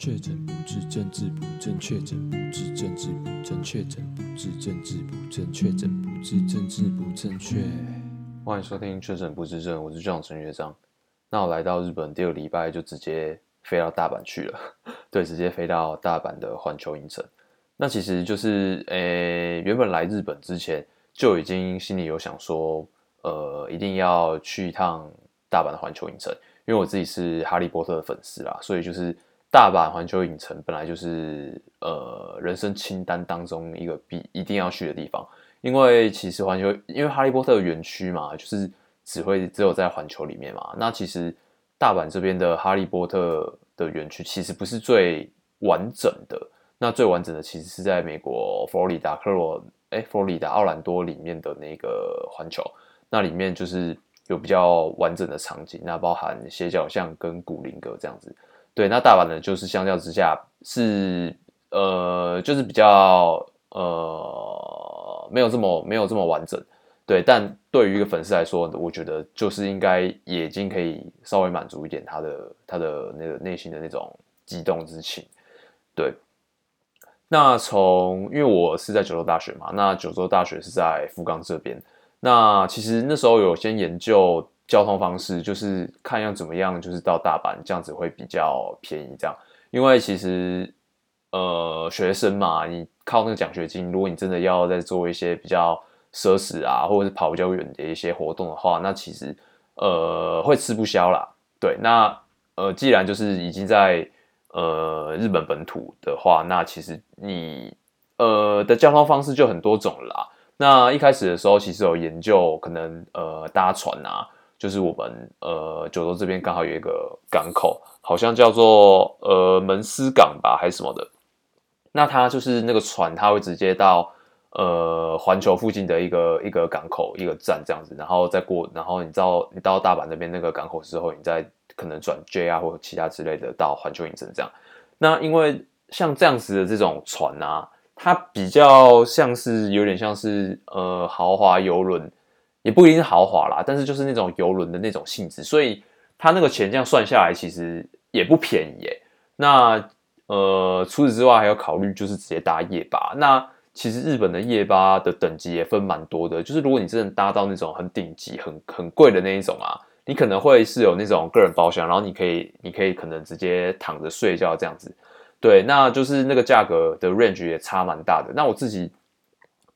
确诊不治，政治不正确；确诊不治，政治不正确；确诊不治，政治不正确；确诊不治，政治不正确。欢迎收听《确诊不治症》，我是 John 陈学章。那我来到日本第二个礼拜，就直接飞到大阪去了。对，直接飞到大阪的环球影城。那其实就是，诶，原本来日本之前就已经心里有想说，呃，一定要去一趟大阪的环球影城，因为我自己是哈利波特的粉丝啦，所以就是。大阪环球影城本来就是呃人生清单当中一个必一定要去的地方，因为其实环球因为哈利波特园区嘛，就是只会只有在环球里面嘛。那其实大阪这边的哈利波特的园区其实不是最完整的，那最完整的其实是在美国佛罗里达克罗哎佛罗里达奥兰多里面的那个环球，那里面就是有比较完整的场景，那包含斜角巷跟古灵阁这样子。对，那大阪呢，就是相较之下是呃，就是比较呃，没有这么没有这么完整。对，但对于一个粉丝来说，我觉得就是应该已经可以稍微满足一点他的他的那个内心的那种激动之情。对，那从因为我是在九州大学嘛，那九州大学是在福冈这边，那其实那时候有先研究。交通方式就是看要怎么样，就是到大阪这样子会比较便宜。这样，因为其实呃学生嘛，你靠那个奖学金，如果你真的要再做一些比较奢侈啊，或者是跑比较远的一些活动的话，那其实呃会吃不消啦。对，那呃既然就是已经在呃日本本土的话，那其实你呃的交通方式就很多种啦。那一开始的时候，其实有研究可能呃搭船啊。就是我们呃九州这边刚好有一个港口，好像叫做呃门司港吧，还是什么的。那它就是那个船，它会直接到呃环球附近的一个一个港口一个站这样子，然后再过，然后你到你到大阪那边那个港口之后，你再可能转 JR 或者其他之类的到环球影城这样。那因为像这样子的这种船啊，它比较像是有点像是呃豪华游轮。也不一定是豪华啦，但是就是那种游轮的那种性质，所以他那个钱这样算下来，其实也不便宜耶。那呃，除此之外还有考虑就是直接搭夜巴。那其实日本的夜巴的等级也分蛮多的，就是如果你真的搭到那种很顶级、很很贵的那一种啊，你可能会是有那种个人包厢，然后你可以你可以可能直接躺着睡觉这样子。对，那就是那个价格的 range 也差蛮大的。那我自己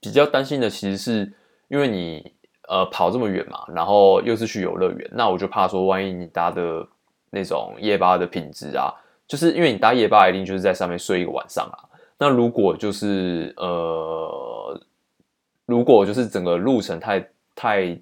比较担心的其实是因为你。呃，跑这么远嘛，然后又是去游乐园，那我就怕说，万一你搭的那种夜巴的品质啊，就是因为你搭夜巴一定就是在上面睡一个晚上啊。那如果就是呃，如果就是整个路程太太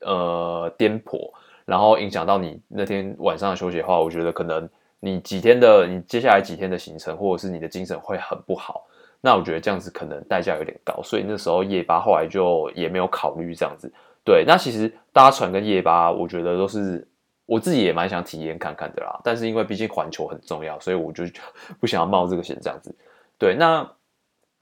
呃颠簸，然后影响到你那天晚上的休息的话，我觉得可能你几天的你接下来几天的行程，或者是你的精神会很不好。那我觉得这样子可能代价有点高，所以那时候夜巴后来就也没有考虑这样子。对，那其实搭船跟夜巴，我觉得都是我自己也蛮想体验看看的啦。但是因为毕竟环球很重要，所以我就不想要冒这个险这样子。对，那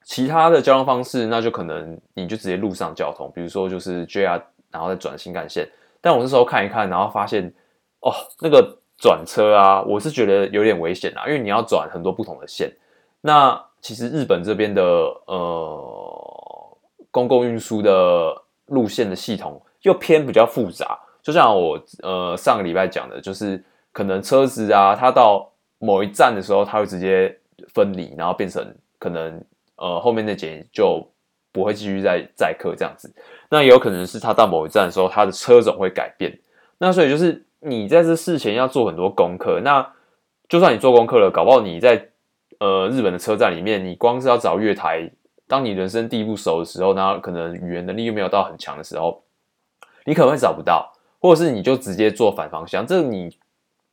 其他的交通方式，那就可能你就直接路上交通，比如说就是 JR，然后再转新干线。但我那时候看一看，然后发现哦，那个转车啊，我是觉得有点危险啊，因为你要转很多不同的线。那其实日本这边的呃公共运输的路线的系统又偏比较复杂，就像我呃上个礼拜讲的，就是可能车子啊，它到某一站的时候，它会直接分离，然后变成可能呃后面那节就不会继续再载客这样子。那也有可能是它到某一站的时候，它的车种会改变。那所以就是你在这事前要做很多功课。那就算你做功课了，搞不好你在呃，日本的车站里面，你光是要找月台，当你人生地不熟的时候，然后可能语言能力又没有到很强的时候，你可能会找不到，或者是你就直接坐反方向。这你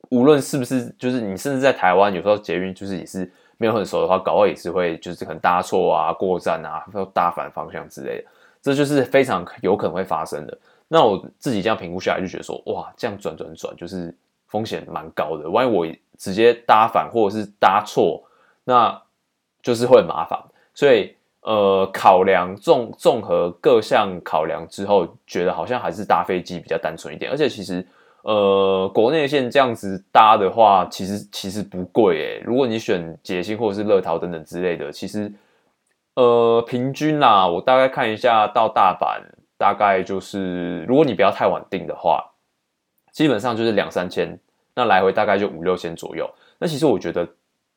无论是不是，就是你甚至在台湾，有时候捷运就是也是没有很熟的话，搞到也是会就是可能搭错啊、过站啊，搭反方向之类的，这就是非常有可能会发生的。那我自己这样评估下来，就觉得说，哇，这样转转转，就是风险蛮高的。万一我直接搭反，或者是搭错。那就是会很麻烦，所以呃，考量综综合各项考量之后，觉得好像还是搭飞机比较单纯一点。而且其实呃，国内线这样子搭的话，其实其实不贵诶。如果你选捷星或者是乐桃等等之类的，其实呃平均啦，我大概看一下到大阪大概就是，如果你不要太晚订的话，基本上就是两三千，那来回大概就五六千左右。那其实我觉得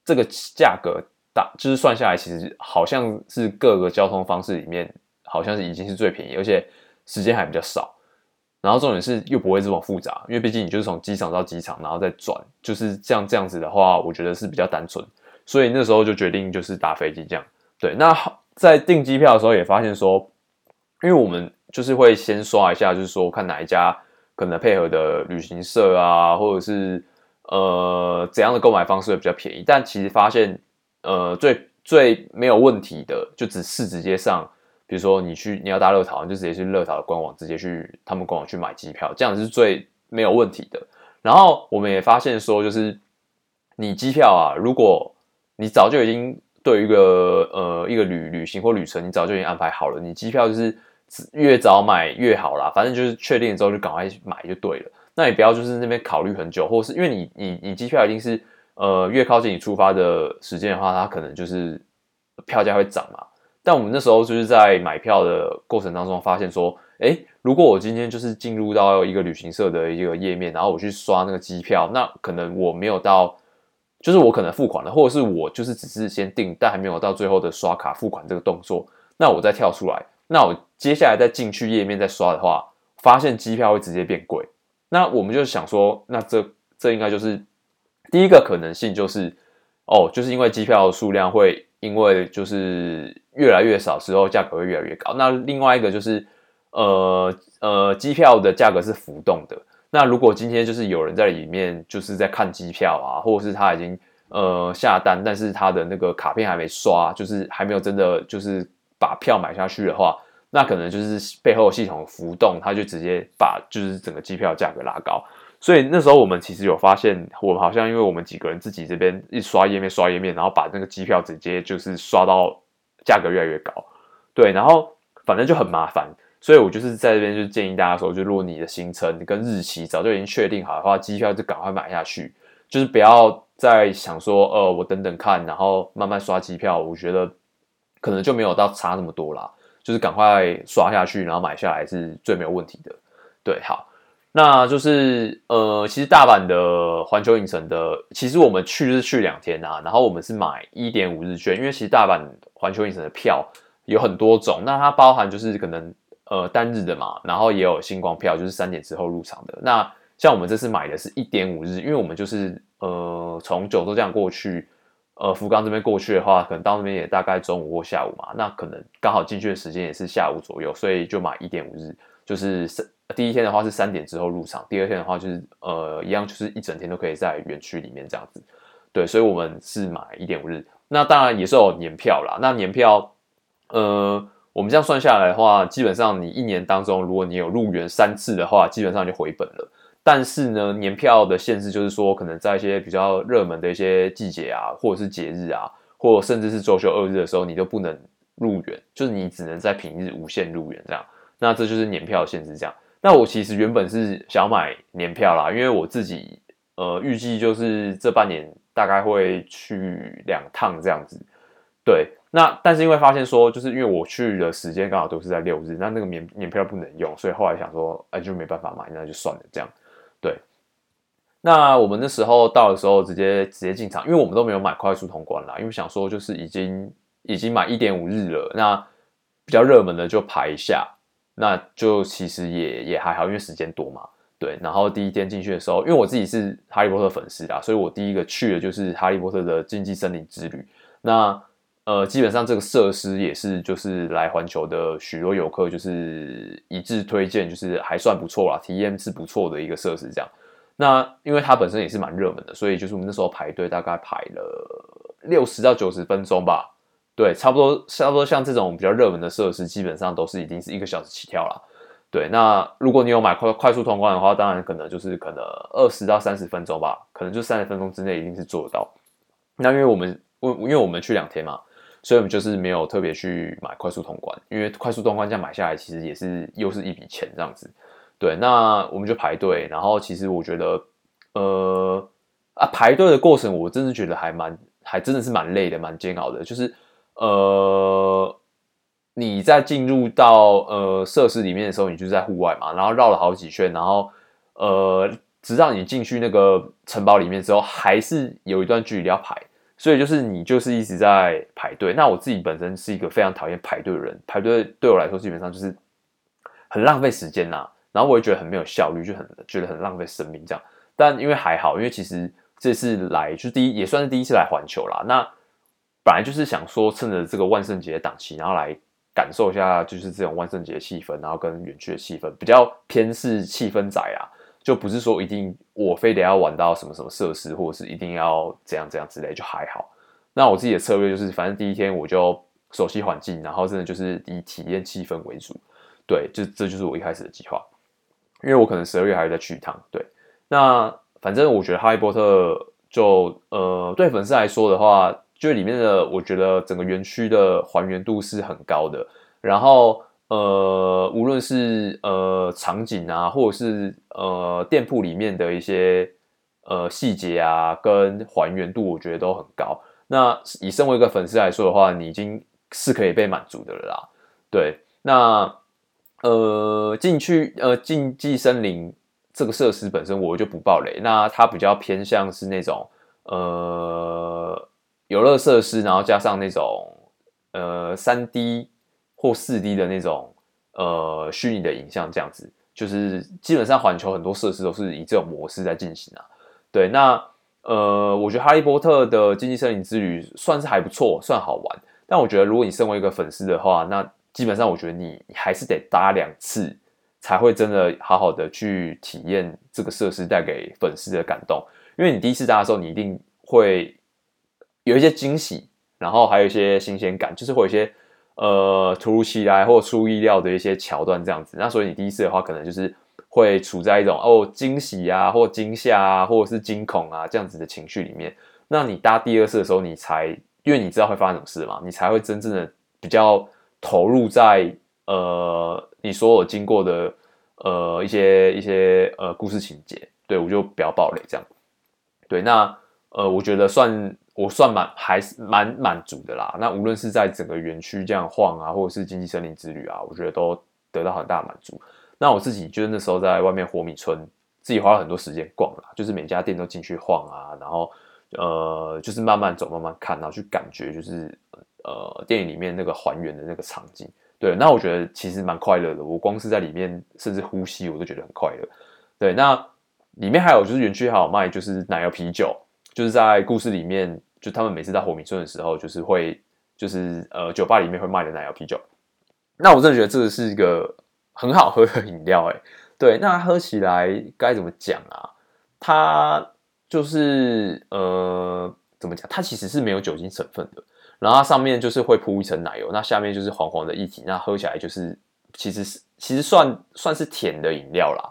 这个价格大，就是算下来，其实好像是各个交通方式里面，好像是已经是最便宜，而且时间还比较少。然后重点是又不会这么复杂，因为毕竟你就是从机场到机场，然后再转，就是这样这样子的话，我觉得是比较单纯。所以那时候就决定就是搭飞机这样。对，那在订机票的时候也发现说，因为我们就是会先刷一下，就是说看哪一家可能配合的旅行社啊，或者是呃怎样的购买方式会比较便宜。但其实发现，呃最最没有问题的，就只是直接上。比如说你去你要搭乐淘，你就直接去乐淘的官网，直接去他们官网去买机票，这样是最没有问题的。然后我们也发现说，就是你机票啊，如果你早就已经对一个呃一个旅旅行或旅程，你早就已经安排好了，你机票就是越早买越好啦。反正就是确定之后就赶快买就对了。那你不要就是那边考虑很久，或是因为你你你机票一定是呃越靠近你出发的时间的话，它可能就是票价会涨嘛。但我们那时候就是在买票的过程当中发现说，诶，如果我今天就是进入到一个旅行社的一个页面，然后我去刷那个机票，那可能我没有到，就是我可能付款了，或者是我就是只是先订，但还没有到最后的刷卡付款这个动作，那我再跳出来，那我接下来再进去页面再刷的话，发现机票会直接变贵，那我们就想说，那这这应该就是第一个可能性，就是哦，就是因为机票数量会。因为就是越来越少之后，价格会越来越高。那另外一个就是，呃呃，机票的价格是浮动的。那如果今天就是有人在里面就是在看机票啊，或者是他已经呃下单，但是他的那个卡片还没刷，就是还没有真的就是把票买下去的话，那可能就是背后系统浮动，它就直接把就是整个机票价格拉高。所以那时候我们其实有发现，我们好像因为我们几个人自己这边一刷页面刷页面，然后把那个机票直接就是刷到价格越来越高，对，然后反正就很麻烦。所以我就是在这边就建议大家说，就如果你的行程跟日期早就已经确定好的话，机票就赶快买下去，就是不要再想说，呃，我等等看，然后慢慢刷机票。我觉得可能就没有到差那么多啦，就是赶快刷下去，然后买下来是最没有问题的。对，好。那就是呃，其实大阪的环球影城的，其实我们去是去两天啊，然后我们是买一点五日券，因为其实大阪环球影城的票有很多种，那它包含就是可能呃单日的嘛，然后也有星光票，就是三点之后入场的。那像我们这次买的是一点五日，因为我们就是呃从九州这样过去，呃福冈这边过去的话，可能到那边也大概中午或下午嘛，那可能刚好进去的时间也是下午左右，所以就买一点五日，就是三第一天的话是三点之后入场，第二天的话就是呃一样，就是一整天都可以在园区里面这样子。对，所以我们是买一点五日。那当然也是有年票啦。那年票，呃，我们这样算下来的话，基本上你一年当中，如果你有入园三次的话，基本上就回本了。但是呢，年票的限制就是说，可能在一些比较热门的一些季节啊，或者是节日啊，或甚至是周休二日的时候，你都不能入园，就是你只能在平日无限入园这样。那这就是年票的限制这样。那我其实原本是想买年票啦，因为我自己呃预计就是这半年大概会去两趟这样子。对，那但是因为发现说，就是因为我去的时间刚好都是在六日，那那个年年票不能用，所以后来想说，哎，就没办法买，那就算了这样。对，那我们那时候到的时候直接直接进场，因为我们都没有买快速通关啦，因为想说就是已经已经买一点五日了，那比较热门的就排一下。那就其实也也还好，因为时间多嘛，对。然后第一天进去的时候，因为我自己是哈利波特粉丝啦，所以我第一个去的就是哈利波特的禁忌森林之旅。那呃，基本上这个设施也是就是来环球的许多游客就是一致推荐，就是还算不错啦，体验是不错的一个设施。这样，那因为它本身也是蛮热门的，所以就是我们那时候排队大概排了六十到九十分钟吧。对，差不多，差不多像这种比较热门的设施，基本上都是已经是一个小时起跳了。对，那如果你有买快快速通关的话，当然可能就是可能二十到三十分钟吧，可能就三十分钟之内一定是做得到。那因为我们，我因为我们去两天嘛，所以我们就是没有特别去买快速通关，因为快速通关这样买下来，其实也是又是一笔钱这样子。对，那我们就排队，然后其实我觉得，呃啊，排队的过程我真的觉得还蛮，还真的是蛮累的，蛮煎熬的。就是呃，你在进入到呃设施里面的时候，你就在户外嘛，然后绕了好几圈，然后呃，直到你进去那个城堡里面之后，还是有一段距离要排，所以就是你就是一直在排队。那我自己本身是一个非常讨厌排队的人，排队对我来说基本上就是很浪费时间呐、然后我也觉得很没有效率，就很觉得很浪费生命这样。但因为还好，因为其实这次来就第一，也算是第一次来环球啦。那本来就是想说趁着这个万圣节档期，然后来感受一下就是这种万圣节气氛，然后跟园区的气氛比较偏是气氛仔啊，就不是说一定我非得要玩到什么什么设施，或者是一定要怎样怎样之类，就还好。那我自己的策略就是，反正第一天我就熟悉环境，然后真的就是以体验气氛为主。对，就这就是我一开始的计划。因为我可能十二月还要再去一趟，对，那反正我觉得哈利波特就呃，对粉丝来说的话，就里面的我觉得整个园区的还原度是很高的，然后呃，无论是呃场景啊，或者是呃店铺里面的一些呃细节啊，跟还原度，我觉得都很高。那以身为一个粉丝来说的话，你已经是可以被满足的了啦，对，那。呃，进去呃，禁忌森林这个设施本身我就不爆雷。那它比较偏向是那种呃游乐设施，然后加上那种呃三 D 或四 D 的那种呃虚拟的影像，这样子，就是基本上环球很多设施都是以这种模式在进行啊。对，那呃，我觉得哈利波特的禁忌森林之旅算是还不错，算好玩。但我觉得如果你身为一个粉丝的话，那基本上，我觉得你你还是得搭两次，才会真的好好的去体验这个设施带给粉丝的感动。因为你第一次搭的时候，你一定会有一些惊喜，然后还有一些新鲜感，就是会有一些呃突如其来或出意料的一些桥段这样子。那所以你第一次的话，可能就是会处在一种哦惊喜啊，或惊吓啊，或者是惊恐啊这样子的情绪里面。那你搭第二次的时候，你才因为你知道会发生什么事嘛，你才会真正的比较。投入在呃你所有经过的呃一些一些呃故事情节，对，我就不要暴雷这样。对，那呃我觉得算我算蛮还是蛮满足的啦。那无论是在整个园区这样晃啊，或者是经济森林之旅啊，我觉得都得到很大满足。那我自己就是那时候在外面火米村，自己花了很多时间逛啦，就是每家店都进去晃啊，然后呃就是慢慢走，慢慢看，然后去感觉就是。呃，电影里面那个还原的那个场景，对，那我觉得其实蛮快乐的。我光是在里面，甚至呼吸，我都觉得很快乐。对，那里面还有就是园区还有卖就是奶油啤酒，就是在故事里面，就他们每次在活米村的时候，就是会就是呃酒吧里面会卖的奶油啤酒。那我真的觉得这个是一个很好喝的饮料，哎，对，那喝起来该怎么讲啊？它就是呃怎么讲？它其实是没有酒精成分的。然后它上面就是会铺一层奶油，那下面就是黄黄的液体，那喝起来就是其实是其实算算是甜的饮料啦，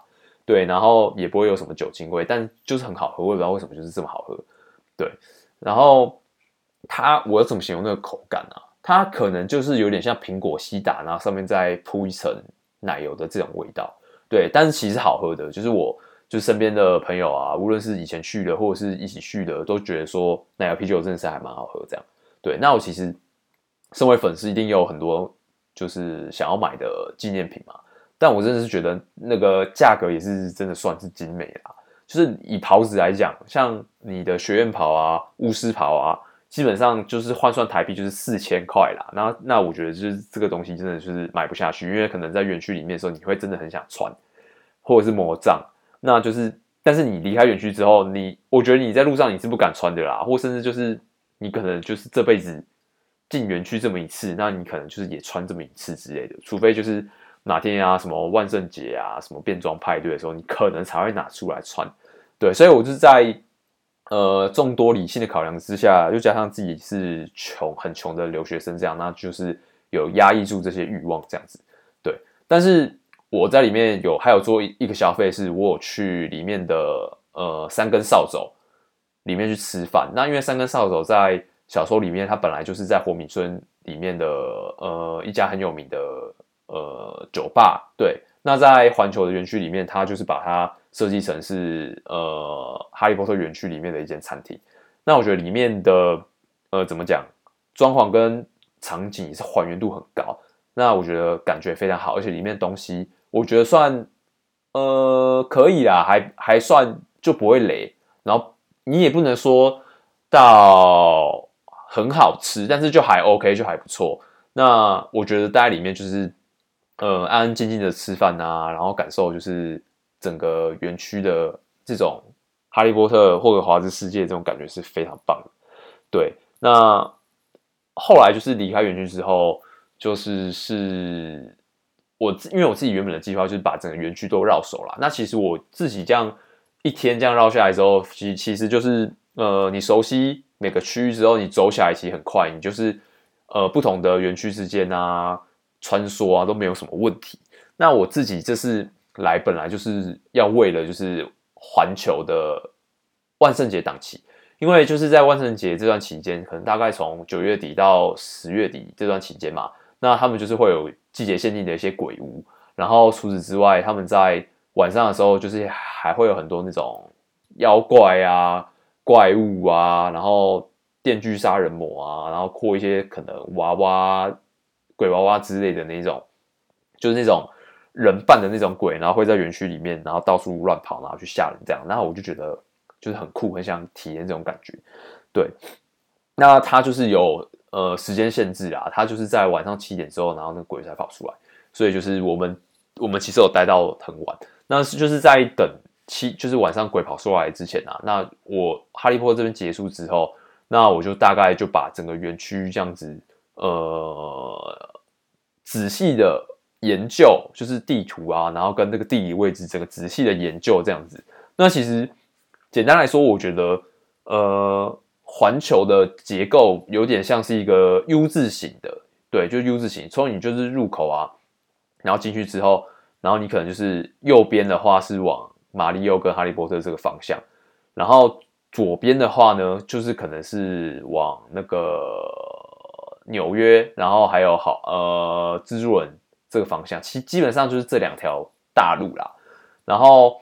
对，然后也不会有什么酒精味，但就是很好喝，我也不知道为什么就是这么好喝，对，然后它我怎么形容那个口感啊？它可能就是有点像苹果西打，然后上面再铺一层奶油的这种味道，对，但是其实好喝的，就是我就身边的朋友啊，无论是以前去的或者是一起去的，都觉得说奶油啤酒真的是还蛮好喝这样。对，那我其实身为粉丝，一定有很多就是想要买的纪念品嘛。但我真的是觉得那个价格也是真的算是精美啦。就是以袍子来讲，像你的学院袍啊、巫师袍啊，基本上就是换算台币就是四千块啦。那那我觉得就是这个东西真的就是买不下去，因为可能在园区里面的时候，你会真的很想穿，或者是魔杖。那就是，但是你离开园区之后，你我觉得你在路上你是不敢穿的啦，或甚至就是。你可能就是这辈子进园区这么一次，那你可能就是也穿这么一次之类的，除非就是哪天啊，什么万圣节啊，什么变装派对的时候，你可能才会拿出来穿。对，所以我就是在呃众多理性的考量之下，又加上自己是穷很穷的留学生，这样，那就是有压抑住这些欲望这样子。对，但是我在里面有还有做一个消费，是我有去里面的呃三根扫帚。里面去吃饭，那因为三根扫帚在小说里面，它本来就是在活米村里面的呃一家很有名的呃酒吧，对，那在环球的园区里面，它就是把它设计成是呃哈利波特园区里面的一间餐厅。那我觉得里面的呃怎么讲，装潢跟场景也是还原度很高。那我觉得感觉非常好，而且里面东西我觉得算呃可以啦，还还算就不会雷。然后你也不能说到很好吃，但是就还 OK，就还不错。那我觉得待在里面就是。呃，安安静静的吃饭啊，然后感受就是整个园区的这种哈利波特霍格华兹世界这种感觉是非常棒的。对，那后来就是离开园区之后，就是是我因为我自己原本的计划就是把整个园区都绕熟了。那其实我自己这样一天这样绕下来之后，其其实就是呃，你熟悉每个区域之后，你走起来其实很快，你就是呃不同的园区之间啊。穿梭啊都没有什么问题。那我自己这次来本来就是要为了就是环球的万圣节档期，因为就是在万圣节这段期间，可能大概从九月底到十月底这段期间嘛，那他们就是会有季节限定的一些鬼屋，然后除此之外，他们在晚上的时候就是还会有很多那种妖怪啊、怪物啊，然后电锯杀人魔啊，然后扩一些可能娃娃。鬼娃娃之类的那种，就是那种人扮的那种鬼，然后会在园区里面，然后到处乱跑，然后去吓人这样。然后我就觉得就是很酷，很想体验这种感觉。对，那它就是有呃时间限制啊，它就是在晚上七点之后，然后那鬼才跑出来。所以就是我们我们其实有待到很晚，那是就是在等七，就是晚上鬼跑出来之前啊。那我哈利波特这边结束之后，那我就大概就把整个园区这样子。呃，仔细的研究就是地图啊，然后跟那个地理位置，整个仔细的研究这样子。那其实简单来说，我觉得呃，环球的结构有点像是一个 U 字形的，对，就 U 字形。从你就是入口啊，然后进去之后，然后你可能就是右边的话是往马里奥跟哈利波特这个方向，然后左边的话呢，就是可能是往那个。纽约，然后还有好呃，蜘蛛人这个方向，其基本上就是这两条大路啦。然后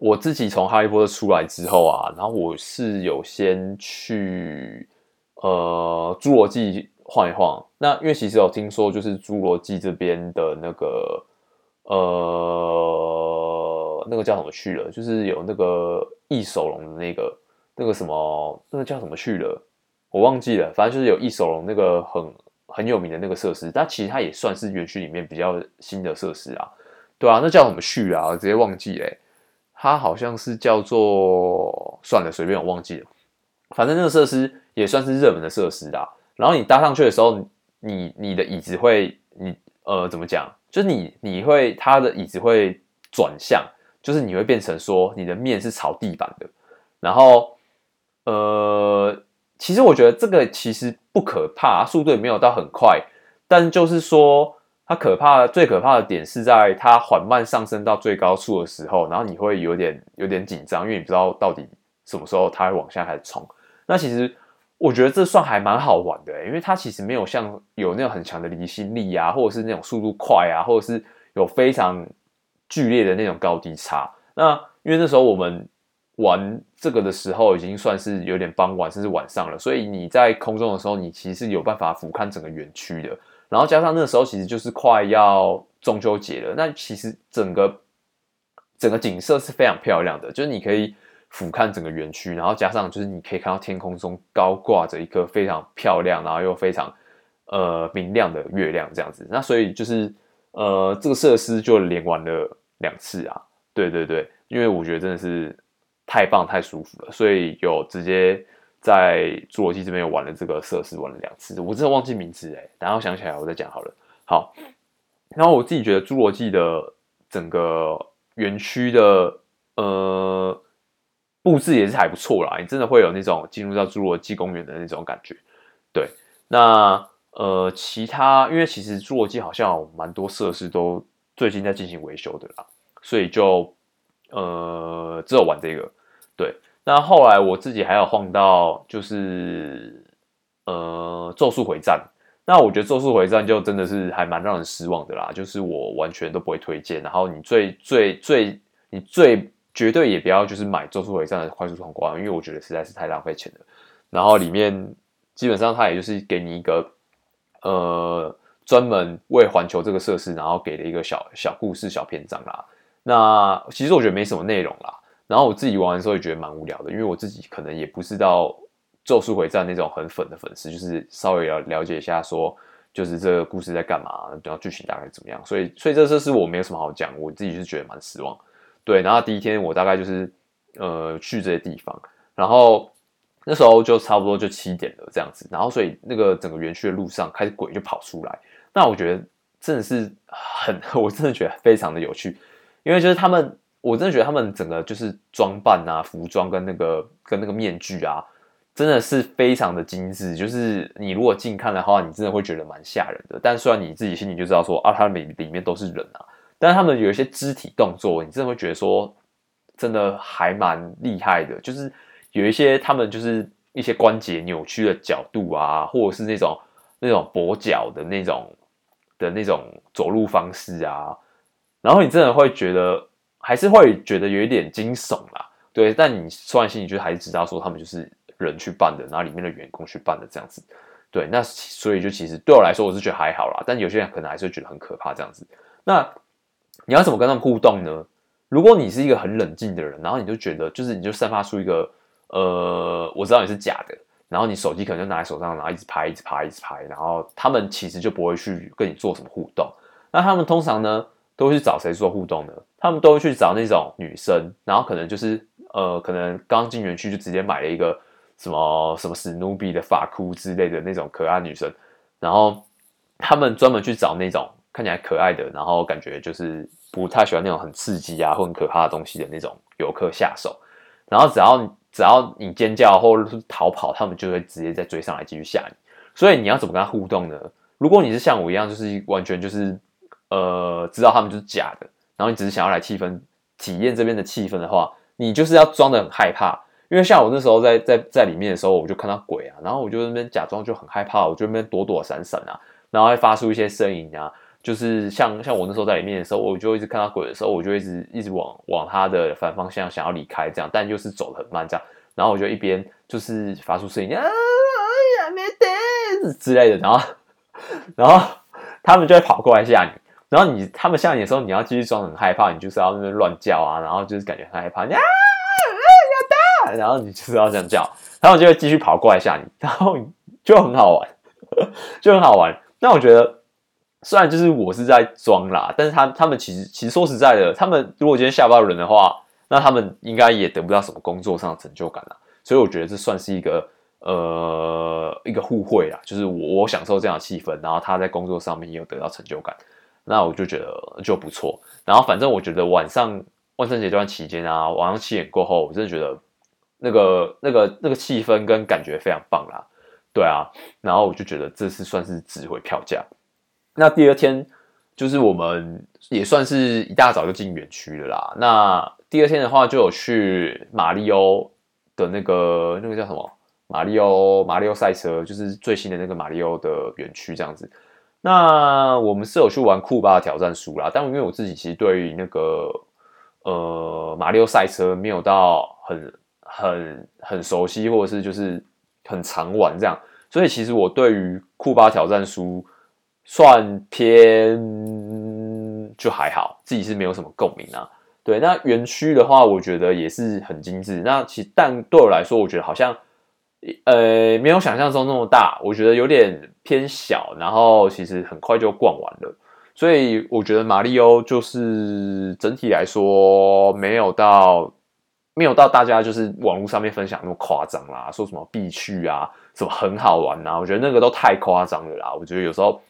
我自己从哈利波特出来之后啊，然后我是有先去呃侏罗纪晃一晃。那因为其实有听说，就是侏罗纪这边的那个呃那个叫什么去了，就是有那个异手龙的那个那个什么那个叫什么去了。我忘记了，反正就是有异手龙那个很很有名的那个设施，但其实它也算是园区里面比较新的设施啊。对啊，那叫什么序啊？直接忘记了，它好像是叫做算了，随便我忘记了。反正那个设施也算是热门的设施啦。然后你搭上去的时候，你你的椅子会，你呃怎么讲？就是你你会它的椅子会转向，就是你会变成说你的面是朝地板的，然后呃。其实我觉得这个其实不可怕，速度也没有到很快，但就是说它可怕的，最可怕的点是在它缓慢上升到最高处的时候，然后你会有点有点紧张，因为你不知道到底什么时候它会往下开始冲。那其实我觉得这算还蛮好玩的，因为它其实没有像有那种很强的离心力啊，或者是那种速度快啊，或者是有非常剧烈的那种高低差。那因为那时候我们。玩这个的时候已经算是有点傍晚，甚至晚上了，所以你在空中的时候，你其实是有办法俯瞰整个园区的。然后加上那时候其实就是快要中秋节了，那其实整个整个景色是非常漂亮的，就是你可以俯瞰整个园区，然后加上就是你可以看到天空中高挂着一颗非常漂亮，然后又非常呃明亮的月亮这样子。那所以就是呃这个设施就连玩了两次啊，对对对，因为我觉得真的是。太棒太舒服了，所以有直接在侏罗纪这边玩了这个设施，玩了两次。我真的忘记名字哎，等下想起来我再讲好了。好，然后我自己觉得侏罗纪的整个园区的呃布置也是还不错啦，你真的会有那种进入到侏罗纪公园的那种感觉。对，那呃其他因为其实侏罗纪好像蛮多设施都最近在进行维修的啦，所以就。呃，只有玩这个，对。那后来我自己还有晃到，就是呃，咒术回战。那我觉得《咒术回战》就真的是还蛮让人失望的啦，就是我完全都不会推荐。然后你最最最你最绝对也不要就是买《咒术回战》的快速通关，因为我觉得实在是太浪费钱了。然后里面基本上它也就是给你一个呃专门为环球这个设施，然后给了一个小小故事小篇章啦。那其实我觉得没什么内容啦。然后我自己玩的时候也觉得蛮无聊的，因为我自己可能也不是到。咒术回战那种很粉的粉丝，就是稍微了了解一下，说就是这个故事在干嘛，然后剧情大概怎么样。所以，所以这这是我没有什么好讲，我自己是觉得蛮失望。对，然后第一天我大概就是呃去这些地方，然后那时候就差不多就七点了这样子，然后所以那个整个园区的路上开始鬼就跑出来，那我觉得真的是很，我真的觉得非常的有趣，因为就是他们，我真的觉得他们整个就是装扮啊、服装跟那个跟那个面具啊。真的是非常的精致，就是你如果近看的话，你真的会觉得蛮吓人的。但虽然你自己心里就知道说啊，他们里面都是人啊，但是他们有一些肢体动作，你真的会觉得说，真的还蛮厉害的。就是有一些他们就是一些关节扭曲的角度啊，或者是那种那种跛脚的那种的那种走路方式啊，然后你真的会觉得还是会觉得有一点惊悚啦。对，但你说完心里就还是知道说他们就是。人去办的，然后里面的员工去办的这样子，对，那所以就其实对我来说，我是觉得还好啦。但有些人可能还是会觉得很可怕这样子。那你要怎么跟他们互动呢？如果你是一个很冷静的人，然后你就觉得就是你就散发出一个呃，我知道你是假的，然后你手机可能就拿在手上，然后一直拍，一直拍，一直拍，然后他们其实就不会去跟你做什么互动。那他们通常呢，都会去找谁做互动呢？他们都会去找那种女生，然后可能就是呃，可能刚进园区就直接买了一个。什么什么史努比的发箍之类的那种可爱女生，然后他们专门去找那种看起来可爱的，然后感觉就是不太喜欢那种很刺激啊或很可怕的东西的那种游客下手，然后只要只要你尖叫或者是逃跑，他们就会直接再追上来继续吓你。所以你要怎么跟他互动呢？如果你是像我一样，就是完全就是呃知道他们就是假的，然后你只是想要来气氛体验这边的气氛的话，你就是要装得很害怕。因为像我那时候在在在里面的时候，我就看到鬼啊，然后我就那边假装就很害怕，我就那边躲躲闪闪啊，然后还发出一些声音啊，就是像像我那时候在里面的时候，我就一直看到鬼的时候，我就一直一直往往他的反方向想要离开这样，但就是走得很慢这样，然后我就一边就是发出声音啊，哎呀没得之类的，然后然后他们就会跑过来吓你，然后你他们吓你的时候，你要继续装很害怕，你就是要那边乱叫啊，然后就是感觉很害怕啊。然后你就是要这样叫，然后就会继续跑过来吓你，然后就很好玩，就很好玩。那我觉得，虽然就是我是在装啦，但是他他们其实其实说实在的，他们如果今天吓不到人的话，那他们应该也得不到什么工作上的成就感啦。所以我觉得这算是一个呃一个互惠啦，就是我我享受这样的气氛，然后他在工作上面也有得到成就感，那我就觉得就不错。然后反正我觉得晚上万圣节这段期间啊，晚上七点过后，我真的觉得。那个、那个、那个气氛跟感觉非常棒啦，对啊，然后我就觉得这次算是值回票价。那第二天就是我们也算是一大早就进园区了啦。那第二天的话，就有去马里欧的那个那个叫什么马里欧马里欧赛车，就是最新的那个马里欧的园区这样子。那我们是有去玩库巴挑战书啦，但因为我自己其实对于那个呃马里欧赛车没有到很。很很熟悉，或者是就是很常玩这样，所以其实我对于库巴挑战书算偏就还好，自己是没有什么共鸣啊。对，那园区的话，我觉得也是很精致。那其但对我来说，我觉得好像呃没有想象中那么大，我觉得有点偏小，然后其实很快就逛完了。所以我觉得马里欧就是整体来说没有到。没有到大家就是网络上面分享那么夸张啦，说什么必去啊，什么很好玩呐，我觉得那个都太夸张了啦。我觉得有时候，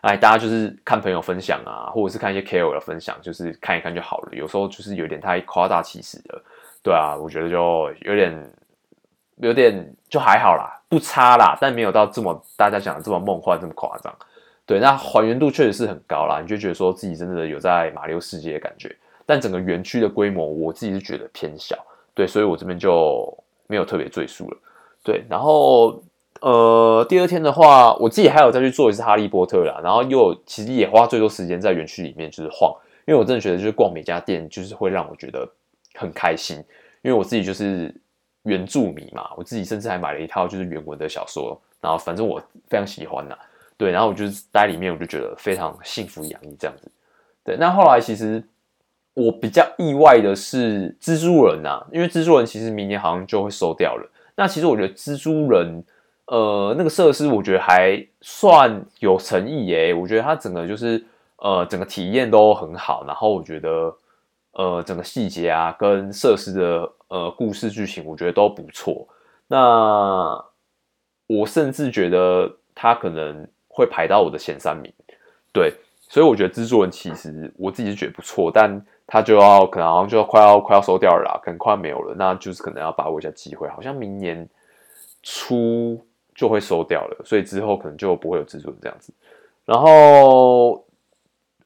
哎，大家就是看朋友分享啊，或者是看一些 KOL 的分享，就是看一看就好了。有时候就是有点太夸大其词了，对啊，我觉得就有点有点就还好啦，不差啦，但没有到这么大家讲的这么梦幻这么夸张。对，那还原度确实是很高啦，你就觉得说自己真的有在马里奥世界的感觉。但整个园区的规模，我自己是觉得偏小，对，所以我这边就没有特别赘述了，对。然后呃，第二天的话，我自己还有再去做一次哈利波特啦，然后又其实也花最多时间在园区里面就是晃，因为我真的觉得就是逛每家店就是会让我觉得很开心，因为我自己就是原著迷嘛，我自己甚至还买了一套就是原文的小说，然后反正我非常喜欢呐，对，然后我就待里面我就觉得非常幸福洋溢这样子，对，那后来其实我比较意外的是蜘蛛人呐，因为蜘蛛人其实明年好像就会收掉了，那其实我觉得蜘蛛人。呃，那个设施我觉得还算有诚意耶，我觉得它整个就是呃，整个体验都很好，然后我觉得呃，整个细节啊跟设施的呃故事剧情，我觉得都不错。那我甚至觉得他可能会排到我的前三名，对，所以我觉得蜘蛛人其实我自己是觉得不错，但他就要可能好像就要快要快要收掉了啦，可能快没有了，那就是可能要把握一下机会，好像明年初。就会收掉了，所以之后可能就不会有蜘蛛人这样子。然后，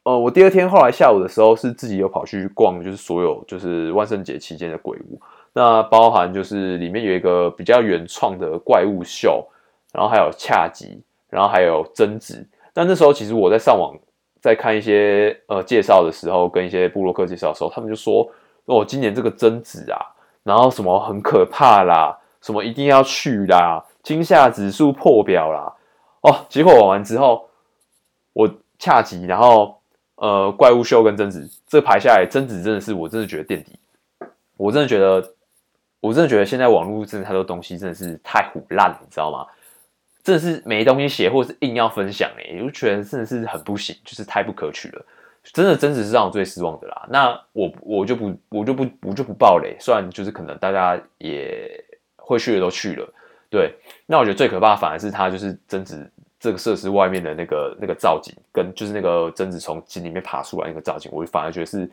呃，我第二天后来下午的时候是自己有跑去逛，就是所有就是万圣节期间的鬼屋，那包含就是里面有一个比较原创的怪物秀，然后还有恰吉，然后还有贞子。但那时候其实我在上网在看一些呃介绍的时候，跟一些部落客介绍的时候，他们就说哦，今年这个贞子啊，然后什么很可怕啦，什么一定要去啦。惊吓指数破表啦！哦，结果玩完之后，我恰吉，然后呃，怪物秀跟贞子这排下来，贞子真的是我真的觉得垫底。我真的觉得，我真的觉得现在网络真的太多东西真的是太唬烂了，你知道吗？真的是没东西写，或是硬要分享哎、欸，我就觉得真的是很不行，就是太不可取了。真的，贞子是让我最失望的啦。那我我就不我就不我就不爆雷，虽然就是可能大家也会去的都去了。对，那我觉得最可怕反而是它，就是贞子这个设施外面的那个那个造景，跟就是那个贞子从井里面爬出来那个造景，我反而觉得是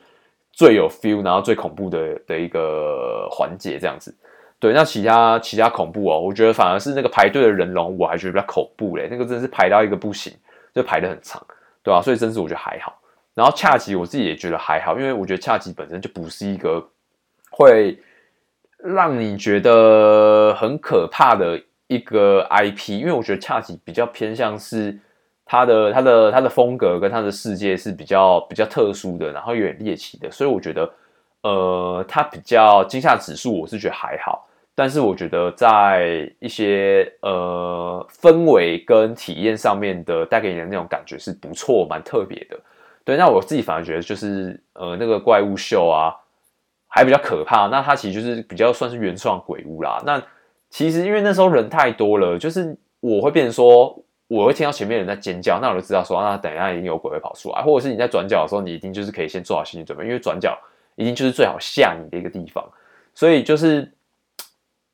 最有 feel，然后最恐怖的的一个环节这样子。对，那其他其他恐怖哦，我觉得反而是那个排队的人龙，我还觉得比较恐怖嘞，那个真的是排到一个不行，就排得很长，对吧？所以真是我觉得还好，然后恰吉我自己也觉得还好，因为我觉得恰吉本身就不是一个会。让你觉得很可怕的一个 IP，因为我觉得恰吉比较偏向是它的它的它的风格跟它的世界是比较比较特殊的，然后有点猎奇的，所以我觉得呃它比较惊吓指数我是觉得还好，但是我觉得在一些呃氛围跟体验上面的带给你的那种感觉是不错，蛮特别的。对，那我自己反而觉得就是呃那个怪物秀啊。还比较可怕，那它其实就是比较算是原创鬼屋啦。那其实因为那时候人太多了，就是我会变成说，我会听到前面人在尖叫，那我就知道说，那等一下一定有鬼会跑出来，或者是你在转角的时候，你一定就是可以先做好心理准备，因为转角一定就是最好吓你的一个地方。所以就是，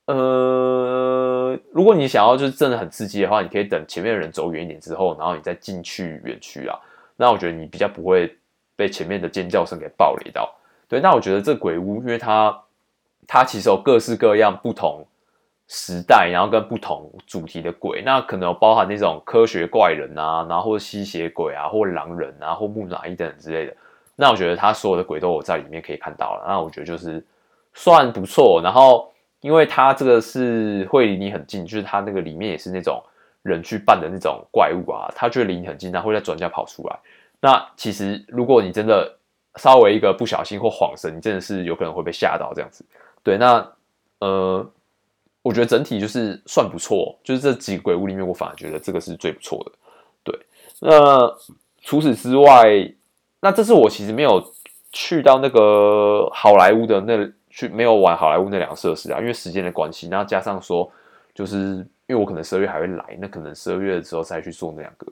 呃，如果你想要就是真的很刺激的话，你可以等前面的人走远一点之后，然后你再进去园区啊。那我觉得你比较不会被前面的尖叫声给暴雷到。对，那我觉得这鬼屋，因为它它其实有各式各样不同时代，然后跟不同主题的鬼，那可能包含那种科学怪人啊，然后或吸血鬼啊，或狼人啊，或木乃伊等等之类的。那我觉得他所有的鬼都有在里面可以看到了。那我觉得就是算不错。然后因为他这个是会离你很近，就是他那个里面也是那种人去扮的那种怪物啊，他就会离你很近，他会在转角跑出来。那其实如果你真的稍微一个不小心或晃神，你真的是有可能会被吓到这样子。对，那呃，我觉得整体就是算不错，就是这几个鬼屋里面，我反而觉得这个是最不错的。对，那除此之外，那这次我其实没有去到那个好莱坞的那去，没有玩好莱坞那两个设施啊，因为时间的关系。然后加上说，就是因为我可能十二月还会来，那可能十二月的时候再去做那两个。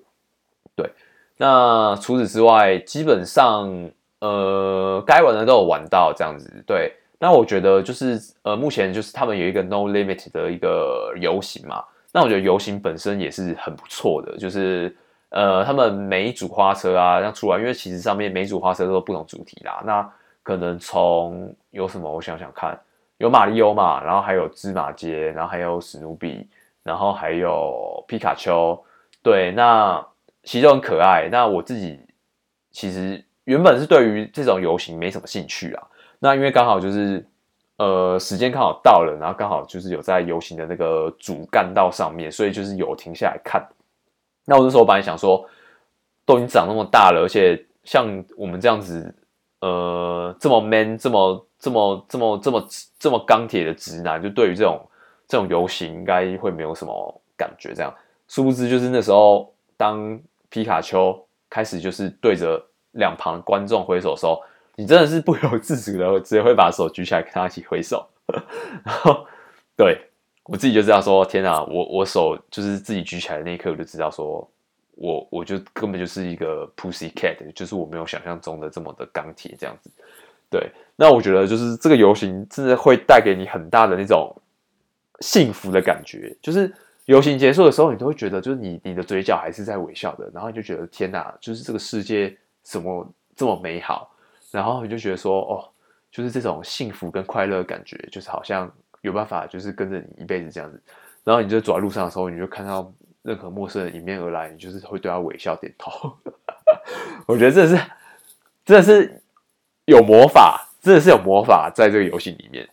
对，那除此之外，基本上。呃，该玩的都有玩到这样子，对。那我觉得就是呃，目前就是他们有一个 No Limit 的一个游行嘛。那我觉得游行本身也是很不错的，就是呃，他们每一组花车啊，这样出来，因为其实上面每一组花车都有不同主题啦。那可能从有什么，我想想看，有马里奥嘛，然后还有芝麻街，然后还有史努比，然后还有皮卡丘，对。那其实都很可爱。那我自己其实。原本是对于这种游行没什么兴趣啊，那因为刚好就是呃，时间刚好到了，然后刚好就是有在游行的那个主干道上面，所以就是有停下来看。那我那时候本来想说，都已经长那么大了，而且像我们这样子，呃，这么 man，这么这么这么这么这么钢铁的直男，就对于这种这种游行应该会没有什么感觉。这样，殊不知就是那时候，当皮卡丘开始就是对着两旁观众挥手的时候。你真的是不由自主的，直接会把手举起来跟他一起挥手，然后对我自己就知道说，天啊，我我手就是自己举起来的那一刻，我就知道说，我我就根本就是一个 pussy cat，就是我没有想象中的这么的钢铁这样子。对，那我觉得就是这个游行真的会带给你很大的那种幸福的感觉，就是游行结束的时候，你都会觉得就是你你的嘴角还是在微笑的，然后你就觉得天哪，就是这个世界怎么这么美好。然后你就觉得说，哦，就是这种幸福跟快乐的感觉，就是好像有办法，就是跟着你一辈子这样子。然后你就走在路上的时候，你就看到任何陌生人迎面而来，你就是会对他微笑点头。我觉得这是真的是有魔法，真的是有魔法在这个游戏里面。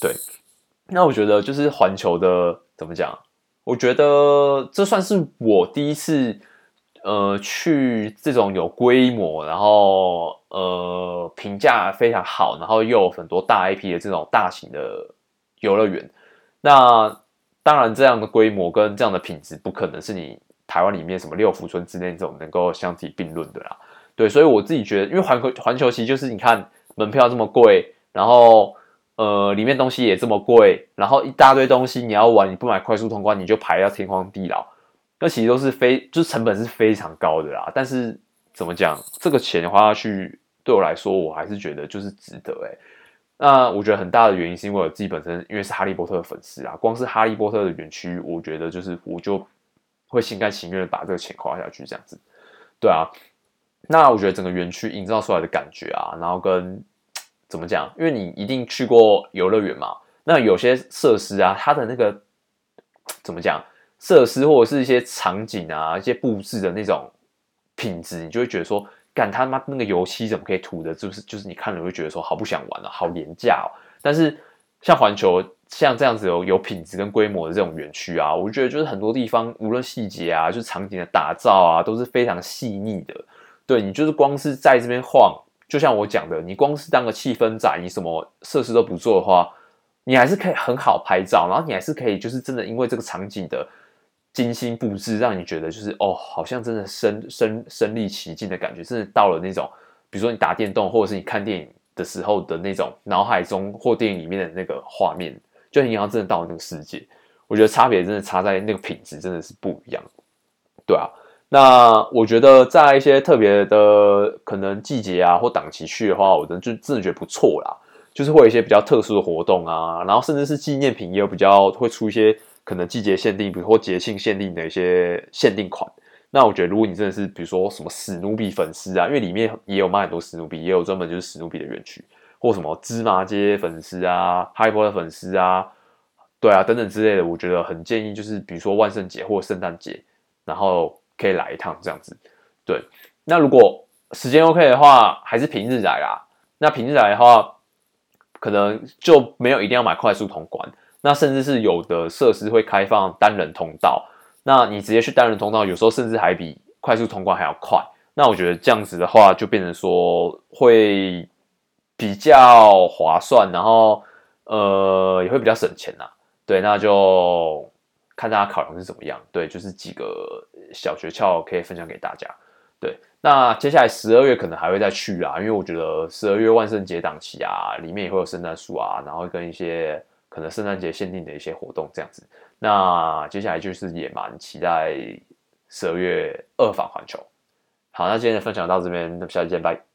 对，那我觉得就是环球的怎么讲？我觉得这算是我第一次。呃，去这种有规模，然后呃评价非常好，然后又有很多大 IP 的这种大型的游乐园。那当然，这样的规模跟这样的品质，不可能是你台湾里面什么六福村之类这种能够相提并论的啦。对，所以我自己觉得，因为环球环球其实就是你看门票这么贵，然后呃里面东西也这么贵，然后一大堆东西你要玩，你不买快速通关，你就排到天荒地老。那其实都是非，就是成本是非常高的啦。但是怎么讲，这个钱花下去，对我来说，我还是觉得就是值得诶。那我觉得很大的原因是因为我自己本身因为是哈利波特的粉丝啊，光是哈利波特的园区，我觉得就是我就会心甘情愿的把这个钱花下去这样子。对啊，那我觉得整个园区营造出来的感觉啊，然后跟怎么讲，因为你一定去过游乐园嘛，那有些设施啊，它的那个怎么讲？设施或者是一些场景啊，一些布置的那种品质，你就会觉得说，干他妈那个油漆怎么可以涂的，就是就是你看了会觉得说，好不想玩了，好廉价哦。但是像环球像这样子有有品质跟规模的这种园区啊，我觉得就是很多地方无论细节啊，就是场景的打造啊，都是非常细腻的。对，你就是光是在这边晃，就像我讲的，你光是当个气氛仔，你什么设施都不做的话，你还是可以很好拍照，然后你还是可以就是真的因为这个场景的。精心布置，让你觉得就是哦，好像真的身身身临其境的感觉，真的到了那种，比如说你打电动，或者是你看电影的时候的那种脑海中或电影里面的那个画面，就你要真的到了那个世界。我觉得差别真的差在那个品质，真的是不一样。对啊，那我觉得在一些特别的可能季节啊或档期去的话，我真的就真的觉得不错啦。就是会有一些比较特殊的活动啊，然后甚至是纪念品也有比较会出一些。可能季节限定，比如说节庆限定的一些限定款，那我觉得如果你真的是比如说什么史努比粉丝啊，因为里面也有卖很多史努比，也有专门就是史努比的园区，或什么芝麻街粉丝啊、哈利波特粉丝啊，对啊等等之类的，我觉得很建议就是比如说万圣节或圣诞节，然后可以来一趟这样子。对，那如果时间 OK 的话，还是平日来啦。那平日来的话，可能就没有一定要买快速通关。那甚至是有的设施会开放单人通道，那你直接去单人通道，有时候甚至还比快速通关还要快。那我觉得这样子的话，就变成说会比较划算，然后呃也会比较省钱呐。对，那就看大家考量是怎么样。对，就是几个小诀窍可以分享给大家。对，那接下来十二月可能还会再去啊，因为我觉得十二月万圣节档期啊，里面也会有圣诞树啊，然后跟一些。可能圣诞节限定的一些活动这样子，那接下来就是也蛮期待十二月二访环球。好，那今天的分享到这边，那么下期见，拜。